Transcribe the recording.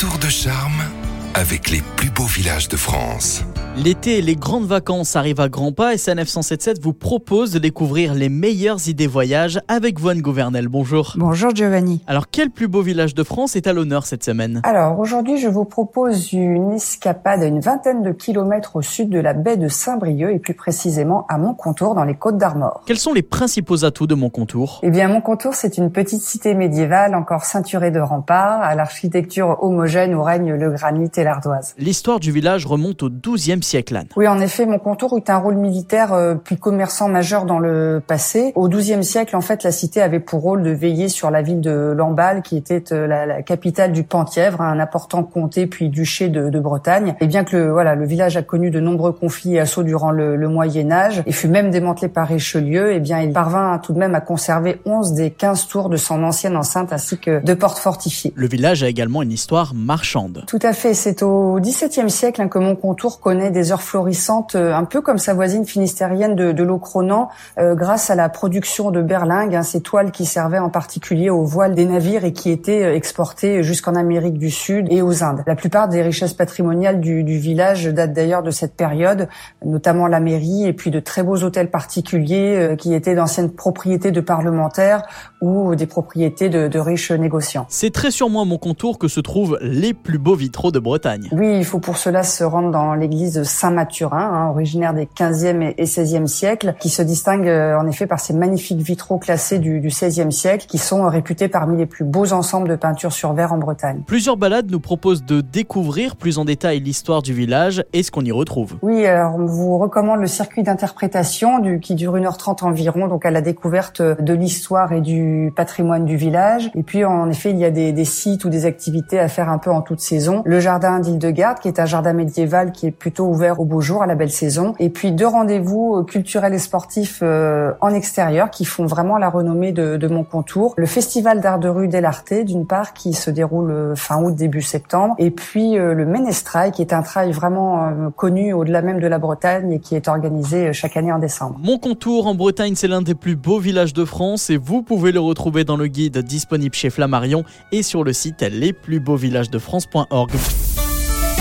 tour de charme avec les plus beaux villages de France. L'été et les grandes vacances arrivent à grands pas et SANF 177 vous propose de découvrir les meilleures idées voyage avec Voine Gouvernel. Bonjour. Bonjour Giovanni. Alors quel plus beau village de France est à l'honneur cette semaine? Alors aujourd'hui je vous propose une escapade à une vingtaine de kilomètres au sud de la baie de Saint-Brieuc et plus précisément à Montcontour dans les Côtes d'Armor. Quels sont les principaux atouts de Montcontour Eh bien Montcontour c'est une petite cité médiévale encore ceinturée de remparts à l'architecture homogène où règne le granit et l'ardoise. L'histoire du village remonte au Siècle. Oui, en effet, Montcontour eut un rôle militaire euh, puis commerçant majeur dans le passé. Au XIIe siècle, en fait, la cité avait pour rôle de veiller sur la ville de Lamballe, qui était euh, la, capitale du Penthièvre, un important comté puis duché de, Bretagne. Et bien que le, voilà, le village a connu de nombreux conflits et assauts durant le, Moyen Âge et fut même démantelé par Richelieu, et eh bien il parvint tout de même à conserver 11 des 15 tours de son ancienne enceinte ainsi que deux portes fortifiées. Le village a également une histoire marchande. Tout à fait. C'est au XVIIe siècle hein, que Montcontour connaît des heures florissantes, euh, un peu comme sa voisine finistérienne de, de Locronan, euh, grâce à la production de berlingues, hein, ces toiles qui servaient en particulier aux voiles des navires et qui étaient euh, exportées jusqu'en Amérique du Sud et aux Indes. La plupart des richesses patrimoniales du, du village datent d'ailleurs de cette période, notamment la mairie et puis de très beaux hôtels particuliers qui étaient d'anciennes propriétés de parlementaires ou des propriétés de, de riches négociants. C'est très sûrement à mon contour que se trouvent les plus beaux vitraux de Bretagne. Oui, il faut pour cela se rendre dans l'église Saint-Mathurin, hein, originaire des 15e et 16e siècles, qui se distingue euh, en effet par ses magnifiques vitraux classés du, du 16e siècle, qui sont réputés parmi les plus beaux ensembles de peinture sur verre en Bretagne. Plusieurs balades nous proposent de découvrir plus en détail l'histoire du village et ce qu'on y retrouve. Oui, alors on vous recommande le circuit d'interprétation qui dure 1h30 environ, donc à la découverte de l'histoire et du patrimoine du village. Et puis en effet, il y a des, des sites ou des activités à faire un peu en toute saison. Le jardin d'Île-de-Garde, qui est un jardin médiéval qui est plutôt ouvert au beau jour, à la belle saison. Et puis deux rendez-vous euh, culturels et sportifs euh, en extérieur qui font vraiment la renommée de, de mon contour. Le festival d'art de rue d'Elarté, d'une part, qui se déroule euh, fin août, début septembre. Et puis le Ménestrail, qui est un trail vraiment connu au-delà même de la Bretagne et qui est organisé chaque année en décembre. Mon contour en Bretagne, c'est l'un des plus beaux villages de France et vous pouvez le retrouver dans le guide disponible chez Flammarion et sur le site lesplusbeauxvillagesdefrance.org.